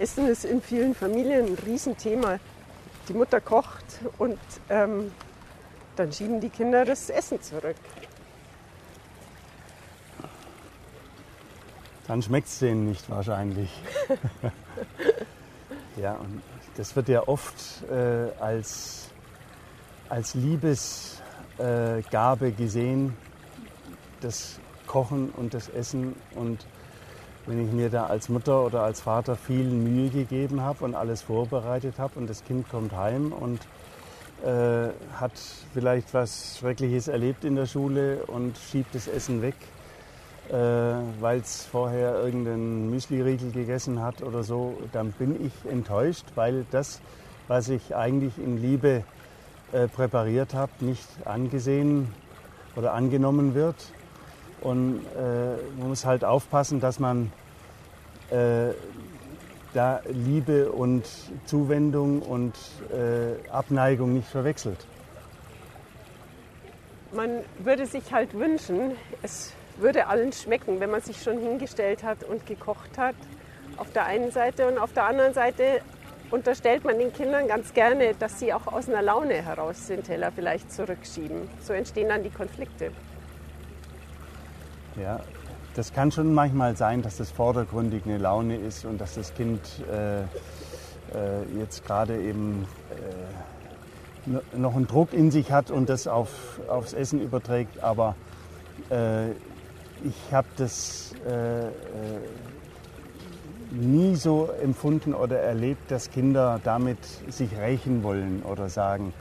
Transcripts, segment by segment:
Essen ist in vielen Familien ein Riesenthema. Die Mutter kocht und ähm, dann schieben die Kinder das Essen zurück. Dann schmeckt es denen nicht wahrscheinlich. ja, und das wird ja oft äh, als, als Liebesgabe äh, gesehen, das Kochen und das Essen. Und wenn ich mir da als Mutter oder als Vater viel Mühe gegeben habe und alles vorbereitet habe und das Kind kommt heim und äh, hat vielleicht was Schreckliches erlebt in der Schule und schiebt das Essen weg, äh, weil es vorher irgendeinen Müsli-Riegel gegessen hat oder so, dann bin ich enttäuscht, weil das, was ich eigentlich in Liebe äh, präpariert habe, nicht angesehen oder angenommen wird. Und äh, man muss halt aufpassen, dass man äh, da Liebe und Zuwendung und äh, Abneigung nicht verwechselt. Man würde sich halt wünschen, es würde allen schmecken, wenn man sich schon hingestellt hat und gekocht hat. Auf der einen Seite und auf der anderen Seite unterstellt man den Kindern ganz gerne, dass sie auch aus einer Laune heraus den Teller vielleicht zurückschieben. So entstehen dann die Konflikte. Ja, das kann schon manchmal sein, dass das vordergründig eine Laune ist und dass das Kind äh, äh, jetzt gerade eben äh, noch einen Druck in sich hat und das auf, aufs Essen überträgt. Aber äh, ich habe das äh, äh, nie so empfunden oder erlebt, dass Kinder damit sich rächen wollen oder sagen,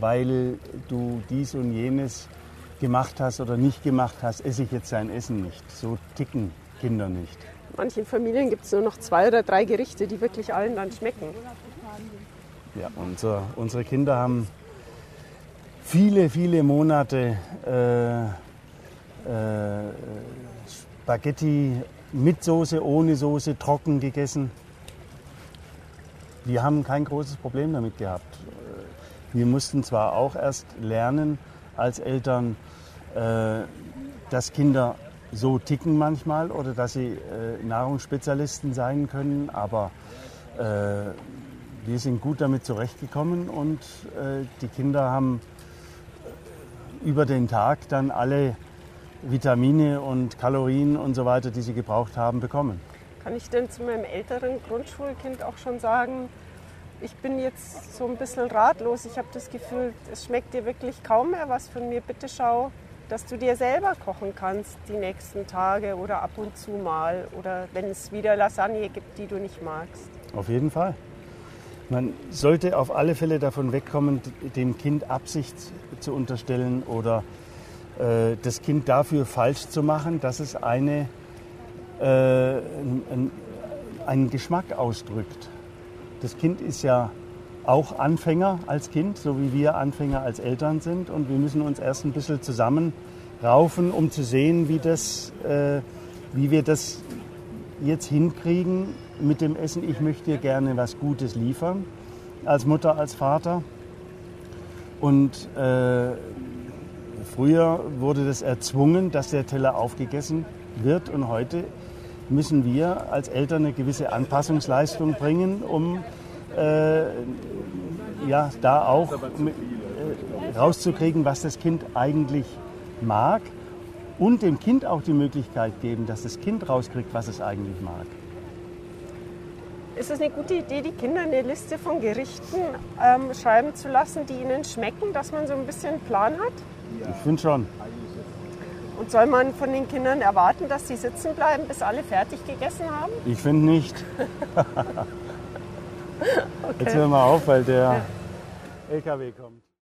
weil du dies und jenes gemacht hast oder nicht gemacht hast, esse ich jetzt sein Essen nicht. So ticken Kinder nicht. In manchen Familien gibt es nur noch zwei oder drei Gerichte, die wirklich allen dann schmecken. Ja, unser, unsere Kinder haben viele, viele Monate äh, äh, Spaghetti mit Soße, ohne Soße, trocken gegessen. Wir haben kein großes Problem damit gehabt. Wir mussten zwar auch erst lernen als Eltern, äh, dass Kinder so ticken manchmal oder dass sie äh, Nahrungsspezialisten sein können, aber äh, wir sind gut damit zurechtgekommen und die Kinder haben über den Tag dann alle Vitamine und Kalorien und so weiter, die sie gebraucht haben, bekommen. Kann ich denn zu meinem älteren Grundschulkind auch schon sagen, ich bin jetzt so ein bisschen ratlos. Ich habe das Gefühl, es schmeckt dir wirklich kaum mehr was von mir. Bitte schau, dass du dir selber kochen kannst die nächsten Tage oder ab und zu mal oder wenn es wieder Lasagne gibt, die du nicht magst. Auf jeden Fall. Man sollte auf alle Fälle davon wegkommen, dem Kind Absicht zu unterstellen oder äh, das Kind dafür falsch zu machen, dass es eine, äh, einen, einen Geschmack ausdrückt. Das Kind ist ja auch Anfänger als Kind, so wie wir Anfänger als Eltern sind. Und wir müssen uns erst ein bisschen zusammenraufen, um zu sehen, wie, das, äh, wie wir das jetzt hinkriegen mit dem Essen. Ich möchte dir gerne was Gutes liefern, als Mutter, als Vater. Und äh, früher wurde das erzwungen, dass der Teller aufgegessen wird. Und heute müssen wir als Eltern eine gewisse Anpassungsleistung bringen, um äh, ja, da auch äh, rauszukriegen, was das Kind eigentlich mag und dem Kind auch die Möglichkeit geben, dass das Kind rauskriegt, was es eigentlich mag. Ist es eine gute Idee, die Kinder eine Liste von Gerichten ähm, schreiben zu lassen, die ihnen schmecken, dass man so ein bisschen einen Plan hat? Ich finde schon. Und soll man von den Kindern erwarten, dass sie sitzen bleiben, bis alle fertig gegessen haben? Ich finde nicht. okay. Jetzt hören wir auf, weil der LKW kommt.